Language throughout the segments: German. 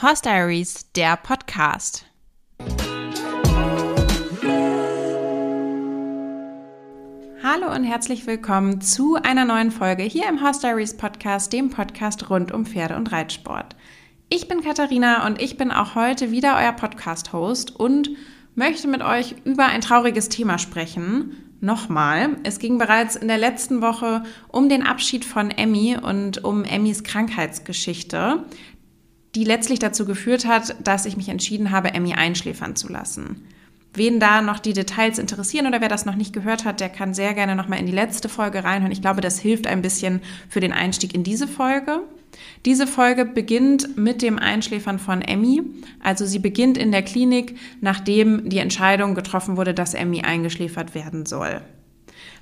Horse Diaries, der Podcast. Hallo und herzlich willkommen zu einer neuen Folge hier im Horse Diaries Podcast, dem Podcast rund um Pferde und Reitsport. Ich bin Katharina und ich bin auch heute wieder euer Podcast-Host und möchte mit euch über ein trauriges Thema sprechen. Nochmal. Es ging bereits in der letzten Woche um den Abschied von Emmy und um Emmys Krankheitsgeschichte die letztlich dazu geführt hat, dass ich mich entschieden habe, Emmy einschläfern zu lassen. Wen da noch die Details interessieren oder wer das noch nicht gehört hat, der kann sehr gerne noch mal in die letzte Folge reinhören. Ich glaube, das hilft ein bisschen für den Einstieg in diese Folge. Diese Folge beginnt mit dem Einschläfern von Emmy. Also sie beginnt in der Klinik, nachdem die Entscheidung getroffen wurde, dass Emmy eingeschläfert werden soll.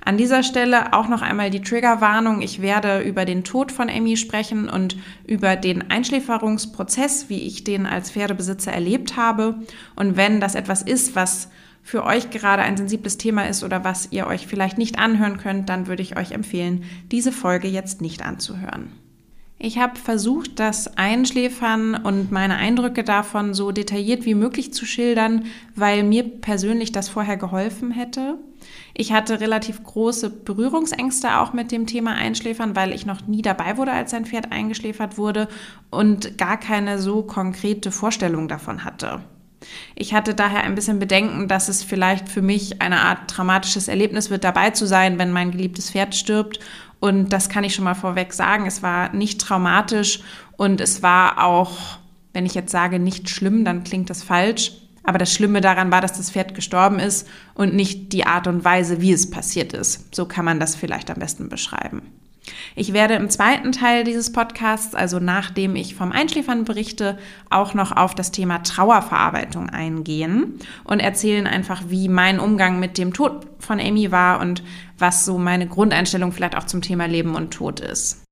An dieser Stelle auch noch einmal die Triggerwarnung. Ich werde über den Tod von Emmy sprechen und über den Einschläferungsprozess, wie ich den als Pferdebesitzer erlebt habe. Und wenn das etwas ist, was für euch gerade ein sensibles Thema ist oder was ihr euch vielleicht nicht anhören könnt, dann würde ich euch empfehlen, diese Folge jetzt nicht anzuhören. Ich habe versucht, das Einschläfern und meine Eindrücke davon so detailliert wie möglich zu schildern, weil mir persönlich das vorher geholfen hätte. Ich hatte relativ große Berührungsängste auch mit dem Thema Einschläfern, weil ich noch nie dabei wurde, als ein Pferd eingeschläfert wurde und gar keine so konkrete Vorstellung davon hatte. Ich hatte daher ein bisschen Bedenken, dass es vielleicht für mich eine Art traumatisches Erlebnis wird, dabei zu sein, wenn mein geliebtes Pferd stirbt und das kann ich schon mal vorweg sagen. Es war nicht traumatisch und es war auch, wenn ich jetzt sage, nicht schlimm, dann klingt das falsch. Aber das Schlimme daran war, dass das Pferd gestorben ist und nicht die Art und Weise, wie es passiert ist. So kann man das vielleicht am besten beschreiben. Ich werde im zweiten Teil dieses Podcasts, also nachdem ich vom Einschläfern berichte, auch noch auf das Thema Trauerverarbeitung eingehen und erzählen einfach, wie mein Umgang mit dem Tod von Amy war und was so meine Grundeinstellung vielleicht auch zum Thema Leben und Tod ist.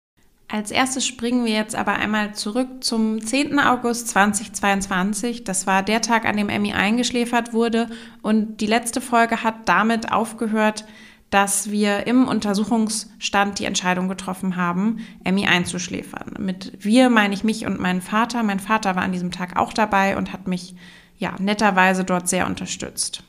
Als erstes springen wir jetzt aber einmal zurück zum 10. August 2022. Das war der Tag, an dem Emmy eingeschläfert wurde. Und die letzte Folge hat damit aufgehört, dass wir im Untersuchungsstand die Entscheidung getroffen haben, Emmy einzuschläfern. Mit wir meine ich mich und meinen Vater. Mein Vater war an diesem Tag auch dabei und hat mich ja netterweise dort sehr unterstützt.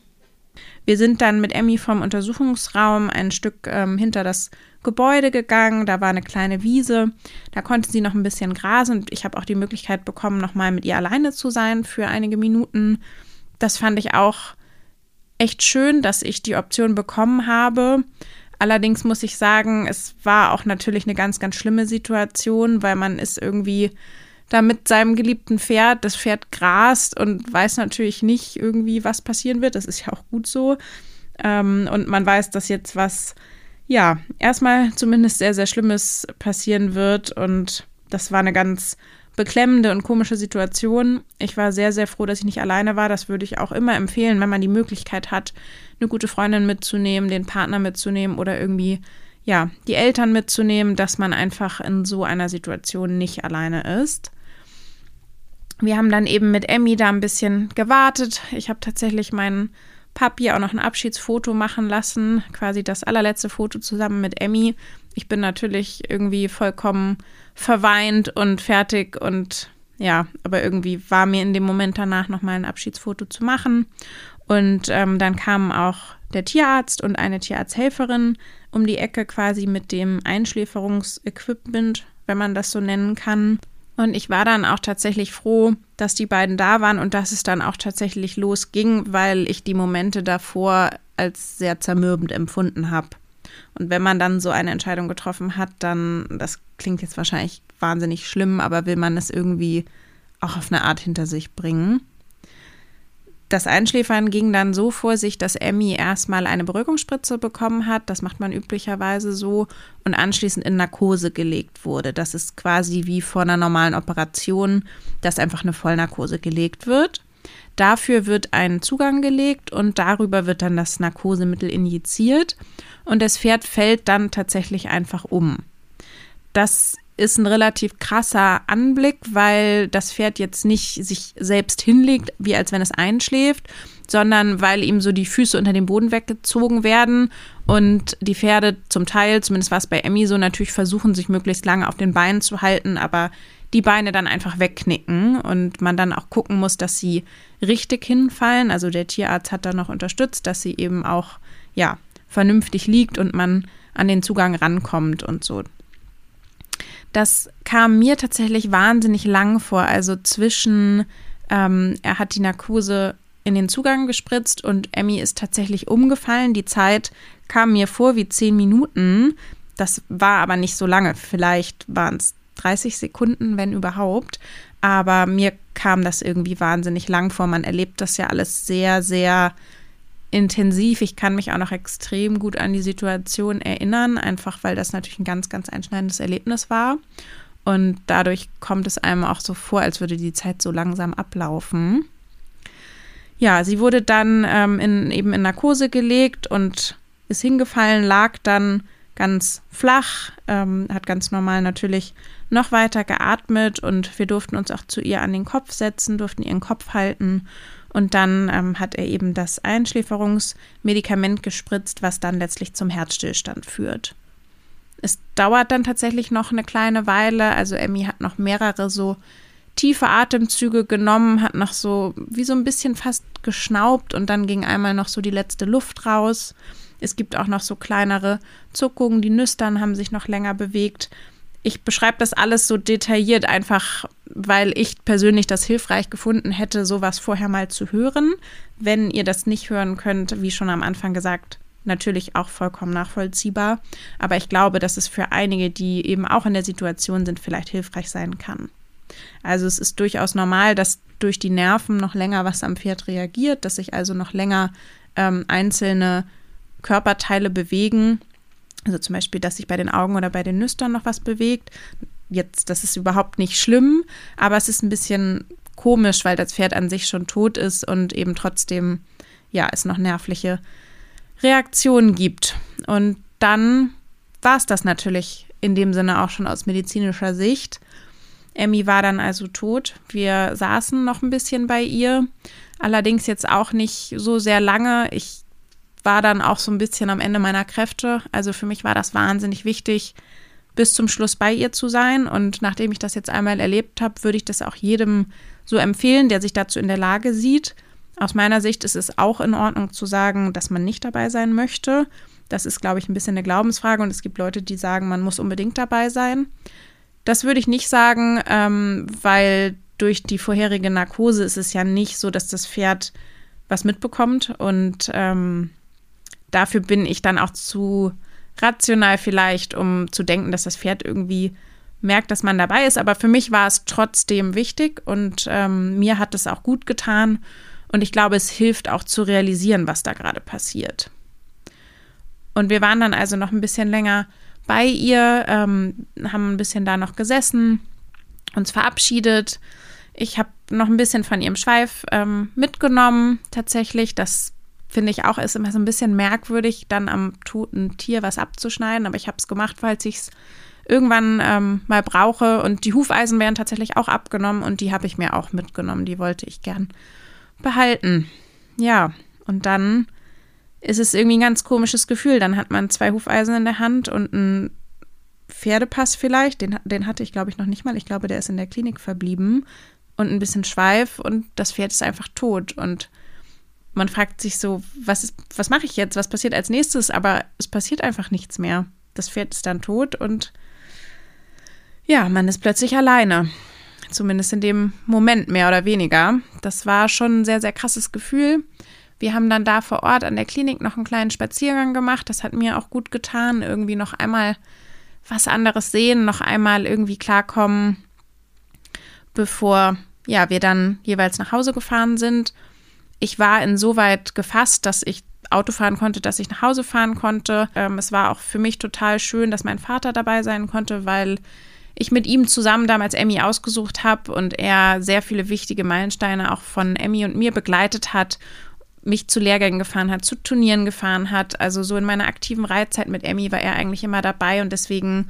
Wir sind dann mit Emmy vom Untersuchungsraum ein Stück ähm, hinter das Gebäude gegangen. Da war eine kleine Wiese. Da konnte sie noch ein bisschen grasen ich habe auch die Möglichkeit bekommen, nochmal mit ihr alleine zu sein für einige Minuten. Das fand ich auch echt schön, dass ich die Option bekommen habe. Allerdings muss ich sagen, es war auch natürlich eine ganz, ganz schlimme Situation, weil man ist irgendwie da mit seinem geliebten Pferd, das Pferd grast und weiß natürlich nicht irgendwie, was passieren wird. Das ist ja auch gut so. Ähm, und man weiß, dass jetzt was, ja, erstmal zumindest sehr, sehr Schlimmes passieren wird. Und das war eine ganz beklemmende und komische Situation. Ich war sehr, sehr froh, dass ich nicht alleine war. Das würde ich auch immer empfehlen, wenn man die Möglichkeit hat, eine gute Freundin mitzunehmen, den Partner mitzunehmen oder irgendwie, ja, die Eltern mitzunehmen, dass man einfach in so einer Situation nicht alleine ist. Wir haben dann eben mit Emmy da ein bisschen gewartet. Ich habe tatsächlich meinen Papi auch noch ein Abschiedsfoto machen lassen, quasi das allerletzte Foto zusammen mit Emmy. Ich bin natürlich irgendwie vollkommen verweint und fertig und ja, aber irgendwie war mir in dem Moment danach nochmal ein Abschiedsfoto zu machen. Und ähm, dann kamen auch der Tierarzt und eine Tierarzthelferin um die Ecke quasi mit dem Einschläferungsequipment, wenn man das so nennen kann. Und ich war dann auch tatsächlich froh, dass die beiden da waren und dass es dann auch tatsächlich losging, weil ich die Momente davor als sehr zermürbend empfunden habe. Und wenn man dann so eine Entscheidung getroffen hat, dann, das klingt jetzt wahrscheinlich wahnsinnig schlimm, aber will man es irgendwie auch auf eine Art hinter sich bringen. Das Einschläfern ging dann so vor sich, dass Emmy erstmal eine Beruhigungsspritze bekommen hat. Das macht man üblicherweise so und anschließend in Narkose gelegt wurde. Das ist quasi wie vor einer normalen Operation, dass einfach eine Vollnarkose gelegt wird. Dafür wird ein Zugang gelegt und darüber wird dann das Narkosemittel injiziert und das Pferd fällt dann tatsächlich einfach um. Das ist ein relativ krasser Anblick, weil das Pferd jetzt nicht sich selbst hinlegt, wie als wenn es einschläft, sondern weil ihm so die Füße unter dem Boden weggezogen werden und die Pferde zum Teil, zumindest war es bei Emmy so, natürlich versuchen, sich möglichst lange auf den Beinen zu halten, aber die Beine dann einfach wegknicken und man dann auch gucken muss, dass sie richtig hinfallen. Also der Tierarzt hat da noch unterstützt, dass sie eben auch ja vernünftig liegt und man an den Zugang rankommt und so. Das kam mir tatsächlich wahnsinnig lang vor. Also zwischen, ähm, er hat die Narkose in den Zugang gespritzt und Emmy ist tatsächlich umgefallen. Die Zeit kam mir vor wie zehn Minuten. Das war aber nicht so lange. Vielleicht waren es 30 Sekunden, wenn überhaupt. Aber mir kam das irgendwie wahnsinnig lang vor. Man erlebt das ja alles sehr, sehr intensiv. Ich kann mich auch noch extrem gut an die Situation erinnern, einfach weil das natürlich ein ganz, ganz einschneidendes Erlebnis war. Und dadurch kommt es einem auch so vor, als würde die Zeit so langsam ablaufen. Ja, sie wurde dann ähm, in, eben in Narkose gelegt und ist hingefallen, lag dann ganz flach, ähm, hat ganz normal natürlich noch weiter geatmet und wir durften uns auch zu ihr an den Kopf setzen, durften ihren Kopf halten und dann ähm, hat er eben das Einschläferungsmedikament gespritzt, was dann letztlich zum Herzstillstand führt. Es dauert dann tatsächlich noch eine kleine Weile. Also Emmy hat noch mehrere so tiefe Atemzüge genommen, hat noch so wie so ein bisschen fast geschnaubt und dann ging einmal noch so die letzte Luft raus. Es gibt auch noch so kleinere Zuckungen, die Nüstern haben sich noch länger bewegt ich beschreibe das alles so detailliert, einfach weil ich persönlich das hilfreich gefunden hätte, sowas vorher mal zu hören. Wenn ihr das nicht hören könnt, wie schon am Anfang gesagt, natürlich auch vollkommen nachvollziehbar. Aber ich glaube, dass es für einige, die eben auch in der Situation sind, vielleicht hilfreich sein kann. Also es ist durchaus normal, dass durch die Nerven noch länger was am Pferd reagiert, dass sich also noch länger ähm, einzelne Körperteile bewegen also zum Beispiel, dass sich bei den Augen oder bei den Nüstern noch was bewegt. Jetzt, das ist überhaupt nicht schlimm, aber es ist ein bisschen komisch, weil das Pferd an sich schon tot ist und eben trotzdem, ja, es noch nervliche Reaktionen gibt. Und dann war es das natürlich in dem Sinne auch schon aus medizinischer Sicht. Emmy war dann also tot. Wir saßen noch ein bisschen bei ihr, allerdings jetzt auch nicht so sehr lange. Ich war dann auch so ein bisschen am Ende meiner Kräfte. Also für mich war das wahnsinnig wichtig, bis zum Schluss bei ihr zu sein. Und nachdem ich das jetzt einmal erlebt habe, würde ich das auch jedem so empfehlen, der sich dazu in der Lage sieht. Aus meiner Sicht ist es auch in Ordnung zu sagen, dass man nicht dabei sein möchte. Das ist, glaube ich, ein bisschen eine Glaubensfrage und es gibt Leute, die sagen, man muss unbedingt dabei sein. Das würde ich nicht sagen, ähm, weil durch die vorherige Narkose ist es ja nicht so, dass das Pferd was mitbekommt und ähm, dafür bin ich dann auch zu rational vielleicht, um zu denken, dass das Pferd irgendwie merkt, dass man dabei ist. Aber für mich war es trotzdem wichtig und ähm, mir hat es auch gut getan. Und ich glaube, es hilft auch zu realisieren, was da gerade passiert. Und wir waren dann also noch ein bisschen länger bei ihr, ähm, haben ein bisschen da noch gesessen, uns verabschiedet. Ich habe noch ein bisschen von ihrem Schweif ähm, mitgenommen, tatsächlich. Das finde ich auch, ist immer so ein bisschen merkwürdig, dann am toten Tier was abzuschneiden. Aber ich habe es gemacht, falls ich es irgendwann ähm, mal brauche. Und die Hufeisen werden tatsächlich auch abgenommen und die habe ich mir auch mitgenommen. Die wollte ich gern behalten. Ja, und dann ist es irgendwie ein ganz komisches Gefühl. Dann hat man zwei Hufeisen in der Hand und einen Pferdepass vielleicht. Den, den hatte ich, glaube ich, noch nicht mal. Ich glaube, der ist in der Klinik verblieben. Und ein bisschen Schweif und das Pferd ist einfach tot. Und man fragt sich so, was, was mache ich jetzt? Was passiert als nächstes? Aber es passiert einfach nichts mehr. Das Pferd ist dann tot und ja, man ist plötzlich alleine. Zumindest in dem Moment mehr oder weniger. Das war schon ein sehr, sehr krasses Gefühl. Wir haben dann da vor Ort an der Klinik noch einen kleinen Spaziergang gemacht. Das hat mir auch gut getan. Irgendwie noch einmal was anderes sehen, noch einmal irgendwie klarkommen, bevor ja, wir dann jeweils nach Hause gefahren sind ich war insoweit gefasst, dass ich Auto fahren konnte, dass ich nach Hause fahren konnte. Ähm, es war auch für mich total schön, dass mein Vater dabei sein konnte, weil ich mit ihm zusammen damals Emmy ausgesucht habe und er sehr viele wichtige Meilensteine auch von Emmy und mir begleitet hat, mich zu Lehrgängen gefahren hat, zu Turnieren gefahren hat. Also so in meiner aktiven Reitzeit mit Emmy war er eigentlich immer dabei und deswegen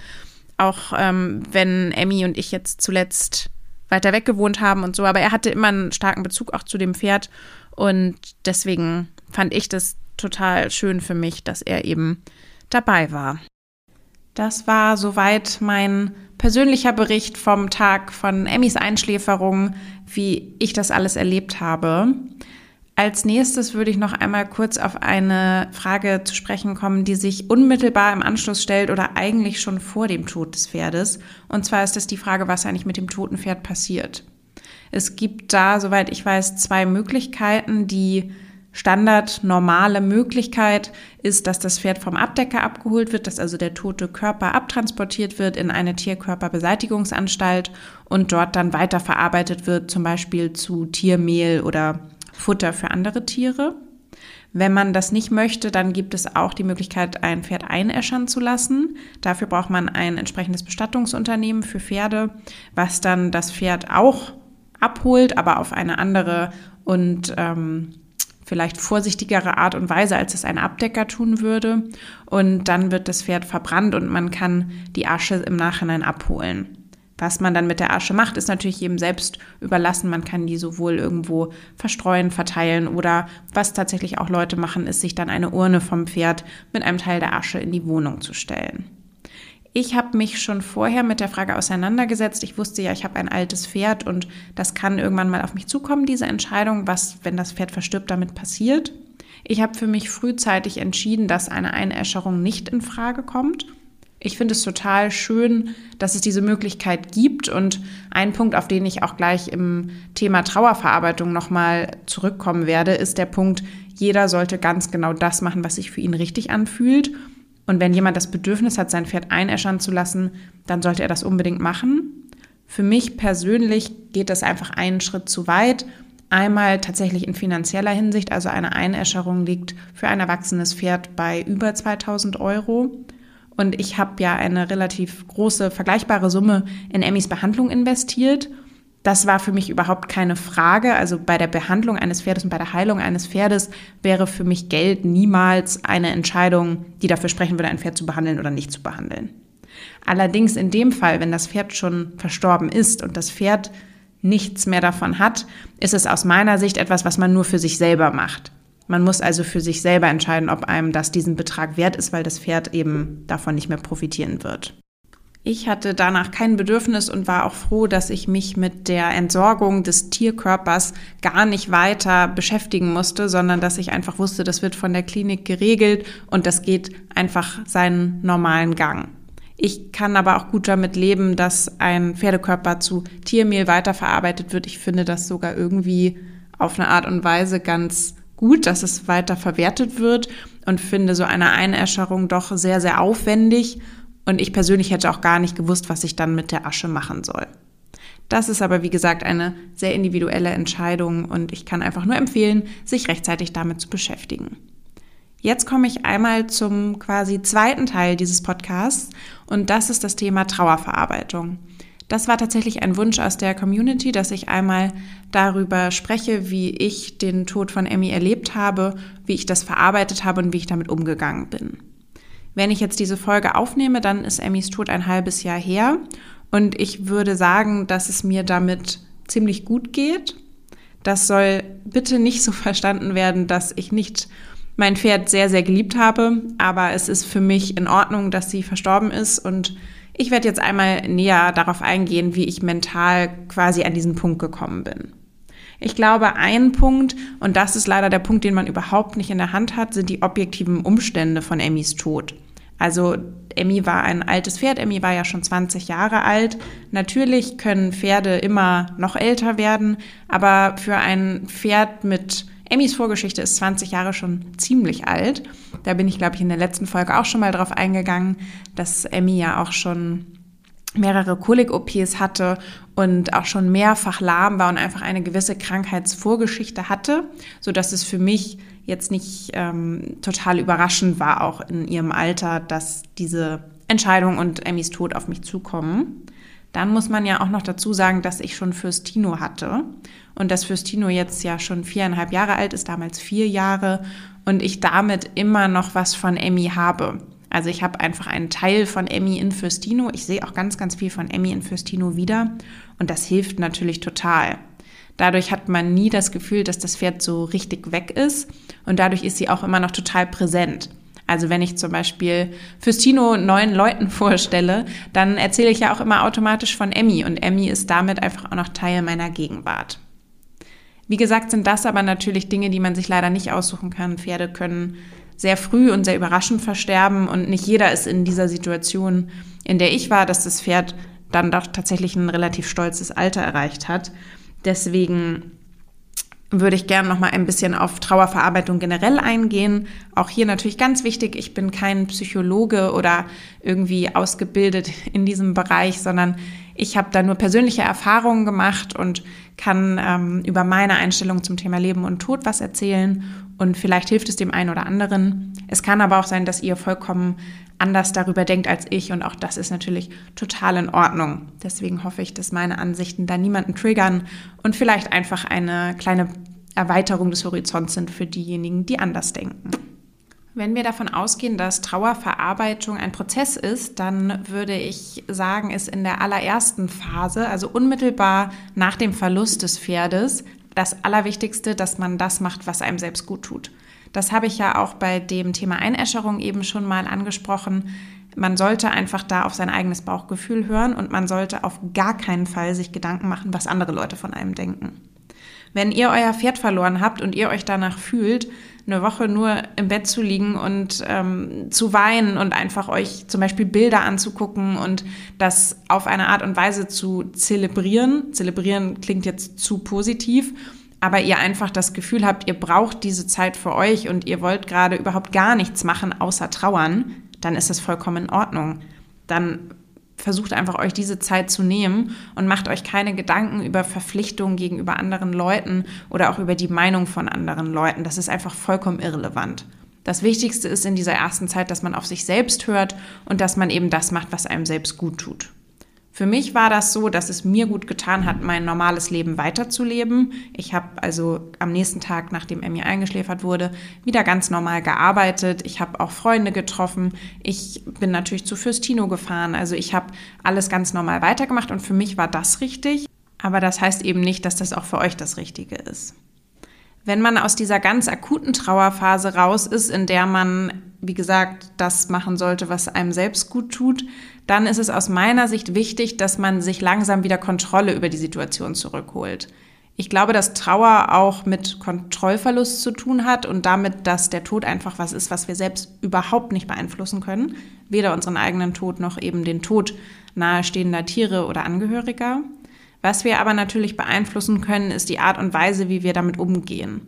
auch ähm, wenn Emmy und ich jetzt zuletzt weiter weg gewohnt haben und so, aber er hatte immer einen starken Bezug auch zu dem Pferd und deswegen fand ich das total schön für mich, dass er eben dabei war. Das war soweit mein persönlicher Bericht vom Tag von Emmys Einschläferung, wie ich das alles erlebt habe. Als nächstes würde ich noch einmal kurz auf eine Frage zu sprechen kommen, die sich unmittelbar im Anschluss stellt oder eigentlich schon vor dem Tod des Pferdes. Und zwar ist es die Frage, was eigentlich mit dem toten Pferd passiert. Es gibt da, soweit ich weiß, zwei Möglichkeiten. Die Standard normale Möglichkeit ist, dass das Pferd vom Abdecker abgeholt wird, dass also der tote Körper abtransportiert wird in eine Tierkörperbeseitigungsanstalt und dort dann weiterverarbeitet wird, zum Beispiel zu Tiermehl oder Futter für andere Tiere. Wenn man das nicht möchte, dann gibt es auch die Möglichkeit, ein Pferd einäschern zu lassen. Dafür braucht man ein entsprechendes Bestattungsunternehmen für Pferde, was dann das Pferd auch abholt, aber auf eine andere und ähm, vielleicht vorsichtigere Art und Weise, als es ein Abdecker tun würde. Und dann wird das Pferd verbrannt und man kann die Asche im Nachhinein abholen. Was man dann mit der Asche macht, ist natürlich jedem selbst überlassen. Man kann die sowohl irgendwo verstreuen, verteilen oder was tatsächlich auch Leute machen, ist sich dann eine Urne vom Pferd mit einem Teil der Asche in die Wohnung zu stellen. Ich habe mich schon vorher mit der Frage auseinandergesetzt. Ich wusste ja, ich habe ein altes Pferd und das kann irgendwann mal auf mich zukommen, diese Entscheidung, was, wenn das Pferd verstirbt, damit passiert. Ich habe für mich frühzeitig entschieden, dass eine Einäscherung nicht in Frage kommt ich finde es total schön, dass es diese Möglichkeit gibt. Und ein Punkt, auf den ich auch gleich im Thema Trauerverarbeitung nochmal zurückkommen werde, ist der Punkt, jeder sollte ganz genau das machen, was sich für ihn richtig anfühlt. Und wenn jemand das Bedürfnis hat, sein Pferd einäschern zu lassen, dann sollte er das unbedingt machen. Für mich persönlich geht das einfach einen Schritt zu weit. Einmal tatsächlich in finanzieller Hinsicht, also eine Einäscherung liegt für ein erwachsenes Pferd bei über 2000 Euro. Und ich habe ja eine relativ große, vergleichbare Summe in Emmys Behandlung investiert. Das war für mich überhaupt keine Frage. Also bei der Behandlung eines Pferdes und bei der Heilung eines Pferdes wäre für mich Geld niemals eine Entscheidung, die dafür sprechen würde, ein Pferd zu behandeln oder nicht zu behandeln. Allerdings in dem Fall, wenn das Pferd schon verstorben ist und das Pferd nichts mehr davon hat, ist es aus meiner Sicht etwas, was man nur für sich selber macht. Man muss also für sich selber entscheiden, ob einem das diesen Betrag wert ist, weil das Pferd eben davon nicht mehr profitieren wird. Ich hatte danach kein Bedürfnis und war auch froh, dass ich mich mit der Entsorgung des Tierkörpers gar nicht weiter beschäftigen musste, sondern dass ich einfach wusste, das wird von der Klinik geregelt und das geht einfach seinen normalen Gang. Ich kann aber auch gut damit leben, dass ein Pferdekörper zu Tiermehl weiterverarbeitet wird. Ich finde das sogar irgendwie auf eine Art und Weise ganz gut, dass es weiter verwertet wird und finde so eine Einäscherung doch sehr, sehr aufwendig. Und ich persönlich hätte auch gar nicht gewusst, was ich dann mit der Asche machen soll. Das ist aber, wie gesagt, eine sehr individuelle Entscheidung und ich kann einfach nur empfehlen, sich rechtzeitig damit zu beschäftigen. Jetzt komme ich einmal zum quasi zweiten Teil dieses Podcasts und das ist das Thema Trauerverarbeitung. Das war tatsächlich ein Wunsch aus der Community, dass ich einmal darüber spreche, wie ich den Tod von Emmy erlebt habe, wie ich das verarbeitet habe und wie ich damit umgegangen bin. Wenn ich jetzt diese Folge aufnehme, dann ist Emmys Tod ein halbes Jahr her und ich würde sagen, dass es mir damit ziemlich gut geht. Das soll bitte nicht so verstanden werden, dass ich nicht mein Pferd sehr, sehr geliebt habe, aber es ist für mich in Ordnung, dass sie verstorben ist und ich werde jetzt einmal näher darauf eingehen, wie ich mental quasi an diesen Punkt gekommen bin. Ich glaube, ein Punkt, und das ist leider der Punkt, den man überhaupt nicht in der Hand hat, sind die objektiven Umstände von Emmys Tod. Also Emmy war ein altes Pferd, Emmy war ja schon 20 Jahre alt. Natürlich können Pferde immer noch älter werden, aber für ein Pferd mit Emmys Vorgeschichte ist 20 Jahre schon ziemlich alt. Da bin ich, glaube ich, in der letzten Folge auch schon mal drauf eingegangen, dass Emmy ja auch schon mehrere Kolik-OPs hatte und auch schon mehrfach lahm war und einfach eine gewisse Krankheitsvorgeschichte hatte, so dass es für mich jetzt nicht ähm, total überraschend war, auch in ihrem Alter, dass diese Entscheidung und Emmys Tod auf mich zukommen. Dann muss man ja auch noch dazu sagen, dass ich schon Fürstino hatte und dass Fürstino jetzt ja schon viereinhalb Jahre alt ist, damals vier Jahre und ich damit immer noch was von Emmy habe. Also ich habe einfach einen Teil von Emmy in Fürstino. Ich sehe auch ganz, ganz viel von Emmy in Fürstino wieder und das hilft natürlich total. Dadurch hat man nie das Gefühl, dass das Pferd so richtig weg ist und dadurch ist sie auch immer noch total präsent. Also wenn ich zum Beispiel fürs Tino neuen Leuten vorstelle, dann erzähle ich ja auch immer automatisch von Emmy und Emmy ist damit einfach auch noch Teil meiner Gegenwart. Wie gesagt, sind das aber natürlich Dinge, die man sich leider nicht aussuchen kann. Pferde können sehr früh und sehr überraschend versterben und nicht jeder ist in dieser Situation, in der ich war, dass das Pferd dann doch tatsächlich ein relativ stolzes Alter erreicht hat. Deswegen würde ich gerne noch mal ein bisschen auf Trauerverarbeitung generell eingehen. Auch hier natürlich ganz wichtig, ich bin kein Psychologe oder irgendwie ausgebildet in diesem Bereich, sondern ich habe da nur persönliche Erfahrungen gemacht und kann ähm, über meine Einstellung zum Thema Leben und Tod was erzählen und vielleicht hilft es dem einen oder anderen. Es kann aber auch sein, dass ihr vollkommen anders darüber denkt als ich und auch das ist natürlich total in Ordnung. Deswegen hoffe ich, dass meine Ansichten da niemanden triggern und vielleicht einfach eine kleine Erweiterung des Horizonts sind für diejenigen, die anders denken. Wenn wir davon ausgehen, dass Trauerverarbeitung ein Prozess ist, dann würde ich sagen, ist in der allerersten Phase, also unmittelbar nach dem Verlust des Pferdes, das Allerwichtigste, dass man das macht, was einem selbst gut tut. Das habe ich ja auch bei dem Thema Einäscherung eben schon mal angesprochen. Man sollte einfach da auf sein eigenes Bauchgefühl hören und man sollte auf gar keinen Fall sich Gedanken machen, was andere Leute von einem denken. Wenn ihr euer Pferd verloren habt und ihr euch danach fühlt, eine Woche nur im Bett zu liegen und ähm, zu weinen und einfach euch zum Beispiel Bilder anzugucken und das auf eine Art und Weise zu zelebrieren. Zelebrieren klingt jetzt zu positiv, aber ihr einfach das Gefühl habt, ihr braucht diese Zeit für euch und ihr wollt gerade überhaupt gar nichts machen außer trauern, dann ist das vollkommen in Ordnung. Dann versucht einfach euch diese Zeit zu nehmen und macht euch keine Gedanken über Verpflichtungen gegenüber anderen Leuten oder auch über die Meinung von anderen Leuten. Das ist einfach vollkommen irrelevant. Das Wichtigste ist in dieser ersten Zeit, dass man auf sich selbst hört und dass man eben das macht, was einem selbst gut tut. Für mich war das so, dass es mir gut getan hat, mein normales Leben weiterzuleben. Ich habe also am nächsten Tag, nachdem Emmy eingeschläfert wurde, wieder ganz normal gearbeitet. Ich habe auch Freunde getroffen. Ich bin natürlich zu Fürstino gefahren. Also ich habe alles ganz normal weitergemacht und für mich war das richtig. Aber das heißt eben nicht, dass das auch für euch das Richtige ist. Wenn man aus dieser ganz akuten Trauerphase raus ist, in der man, wie gesagt, das machen sollte, was einem selbst gut tut, dann ist es aus meiner Sicht wichtig, dass man sich langsam wieder Kontrolle über die Situation zurückholt. Ich glaube, dass Trauer auch mit Kontrollverlust zu tun hat und damit, dass der Tod einfach was ist, was wir selbst überhaupt nicht beeinflussen können. Weder unseren eigenen Tod noch eben den Tod nahestehender Tiere oder Angehöriger. Was wir aber natürlich beeinflussen können, ist die Art und Weise, wie wir damit umgehen.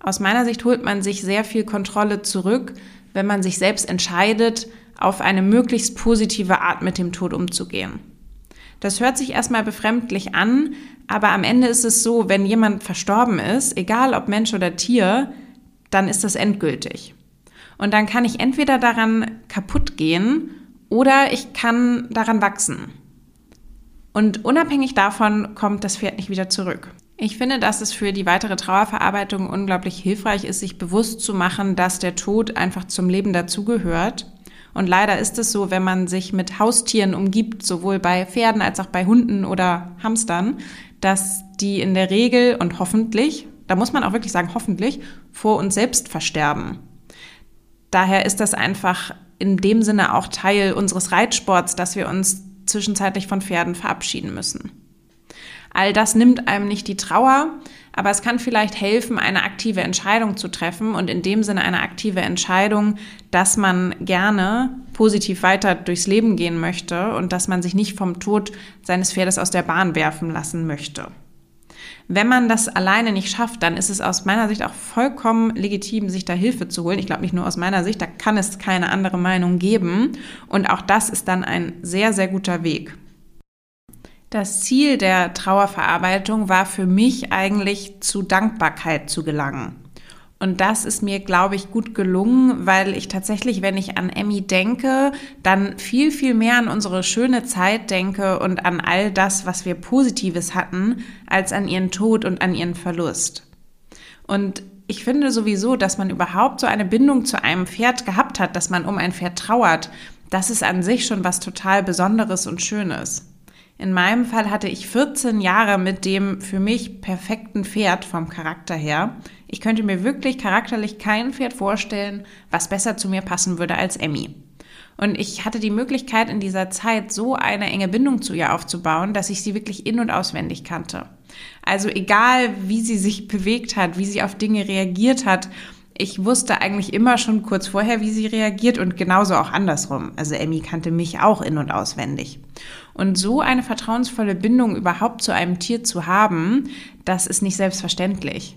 Aus meiner Sicht holt man sich sehr viel Kontrolle zurück, wenn man sich selbst entscheidet, auf eine möglichst positive Art mit dem Tod umzugehen. Das hört sich erstmal befremdlich an, aber am Ende ist es so, wenn jemand verstorben ist, egal ob Mensch oder Tier, dann ist das endgültig. Und dann kann ich entweder daran kaputt gehen oder ich kann daran wachsen. Und unabhängig davon kommt das Pferd nicht wieder zurück. Ich finde, dass es für die weitere Trauerverarbeitung unglaublich hilfreich ist, sich bewusst zu machen, dass der Tod einfach zum Leben dazugehört und leider ist es so, wenn man sich mit Haustieren umgibt, sowohl bei Pferden als auch bei Hunden oder Hamstern, dass die in der Regel und hoffentlich, da muss man auch wirklich sagen, hoffentlich, vor uns selbst versterben. Daher ist das einfach in dem Sinne auch Teil unseres Reitsports, dass wir uns zwischenzeitlich von Pferden verabschieden müssen. All das nimmt einem nicht die Trauer, aber es kann vielleicht helfen, eine aktive Entscheidung zu treffen und in dem Sinne eine aktive Entscheidung, dass man gerne positiv weiter durchs Leben gehen möchte und dass man sich nicht vom Tod seines Pferdes aus der Bahn werfen lassen möchte. Wenn man das alleine nicht schafft, dann ist es aus meiner Sicht auch vollkommen legitim, sich da Hilfe zu holen. Ich glaube nicht nur aus meiner Sicht, da kann es keine andere Meinung geben. Und auch das ist dann ein sehr, sehr guter Weg. Das Ziel der Trauerverarbeitung war für mich eigentlich zu Dankbarkeit zu gelangen. Und das ist mir, glaube ich, gut gelungen, weil ich tatsächlich, wenn ich an Emmy denke, dann viel, viel mehr an unsere schöne Zeit denke und an all das, was wir Positives hatten, als an ihren Tod und an ihren Verlust. Und ich finde sowieso, dass man überhaupt so eine Bindung zu einem Pferd gehabt hat, dass man um ein Pferd trauert, das ist an sich schon was total Besonderes und Schönes. In meinem Fall hatte ich 14 Jahre mit dem für mich perfekten Pferd vom Charakter her. Ich könnte mir wirklich charakterlich kein Pferd vorstellen, was besser zu mir passen würde als Emmy. Und ich hatte die Möglichkeit in dieser Zeit so eine enge Bindung zu ihr aufzubauen, dass ich sie wirklich in und auswendig kannte. Also egal, wie sie sich bewegt hat, wie sie auf Dinge reagiert hat, ich wusste eigentlich immer schon kurz vorher, wie sie reagiert und genauso auch andersrum. Also Emmy kannte mich auch in und auswendig. Und so eine vertrauensvolle Bindung überhaupt zu einem Tier zu haben, das ist nicht selbstverständlich.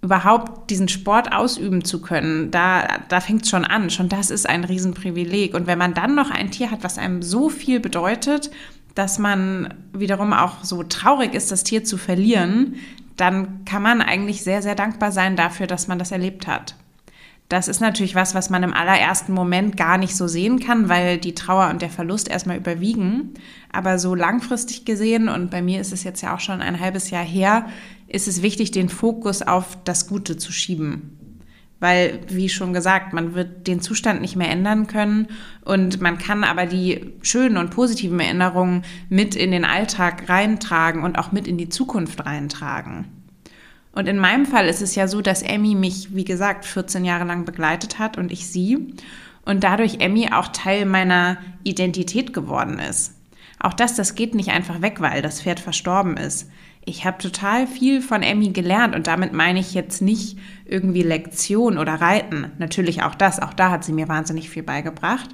Überhaupt diesen Sport ausüben zu können, da, da fängt es schon an. Schon das ist ein Riesenprivileg. Und wenn man dann noch ein Tier hat, was einem so viel bedeutet, dass man wiederum auch so traurig ist, das Tier zu verlieren, dann kann man eigentlich sehr, sehr dankbar sein dafür, dass man das erlebt hat. Das ist natürlich was, was man im allerersten Moment gar nicht so sehen kann, weil die Trauer und der Verlust erstmal überwiegen. Aber so langfristig gesehen, und bei mir ist es jetzt ja auch schon ein halbes Jahr her, ist es wichtig, den Fokus auf das Gute zu schieben. Weil, wie schon gesagt, man wird den Zustand nicht mehr ändern können und man kann aber die schönen und positiven Erinnerungen mit in den Alltag reintragen und auch mit in die Zukunft reintragen. Und in meinem Fall ist es ja so, dass Emmy mich, wie gesagt, 14 Jahre lang begleitet hat und ich sie. Und dadurch Emmy auch Teil meiner Identität geworden ist. Auch das, das geht nicht einfach weg, weil das Pferd verstorben ist. Ich habe total viel von Emmy gelernt und damit meine ich jetzt nicht irgendwie Lektion oder Reiten. Natürlich auch das, auch da hat sie mir wahnsinnig viel beigebracht.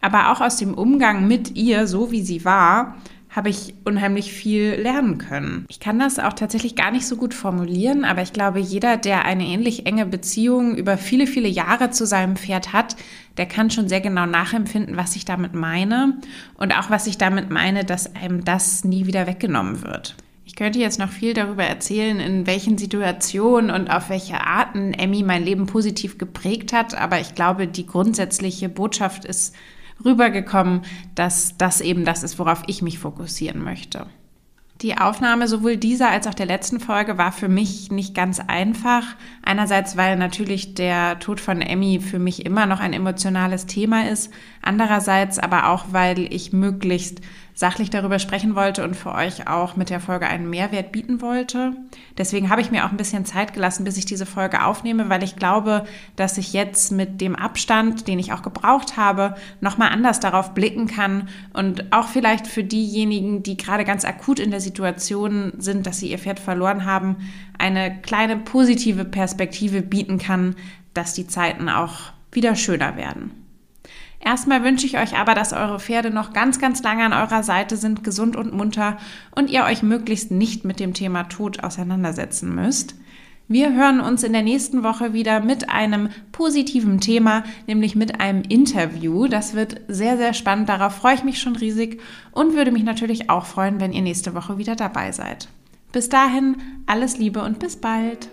Aber auch aus dem Umgang mit ihr, so wie sie war, habe ich unheimlich viel lernen können. Ich kann das auch tatsächlich gar nicht so gut formulieren, aber ich glaube, jeder, der eine ähnlich enge Beziehung über viele, viele Jahre zu seinem Pferd hat, der kann schon sehr genau nachempfinden, was ich damit meine und auch was ich damit meine, dass einem das nie wieder weggenommen wird. Ich könnte jetzt noch viel darüber erzählen, in welchen Situationen und auf welche Arten Emmy mein Leben positiv geprägt hat, aber ich glaube, die grundsätzliche Botschaft ist rübergekommen, dass das eben das ist, worauf ich mich fokussieren möchte. Die Aufnahme sowohl dieser als auch der letzten Folge war für mich nicht ganz einfach. Einerseits, weil natürlich der Tod von Emmy für mich immer noch ein emotionales Thema ist. Andererseits aber auch, weil ich möglichst sachlich darüber sprechen wollte und für euch auch mit der Folge einen Mehrwert bieten wollte. Deswegen habe ich mir auch ein bisschen Zeit gelassen, bis ich diese Folge aufnehme, weil ich glaube, dass ich jetzt mit dem Abstand, den ich auch gebraucht habe, nochmal anders darauf blicken kann und auch vielleicht für diejenigen, die gerade ganz akut in der Situation sind, dass sie ihr Pferd verloren haben, eine kleine positive Perspektive bieten kann, dass die Zeiten auch wieder schöner werden. Erstmal wünsche ich euch aber, dass eure Pferde noch ganz, ganz lange an eurer Seite sind, gesund und munter und ihr euch möglichst nicht mit dem Thema Tod auseinandersetzen müsst. Wir hören uns in der nächsten Woche wieder mit einem positiven Thema, nämlich mit einem Interview. Das wird sehr, sehr spannend. Darauf freue ich mich schon riesig und würde mich natürlich auch freuen, wenn ihr nächste Woche wieder dabei seid. Bis dahin, alles Liebe und bis bald.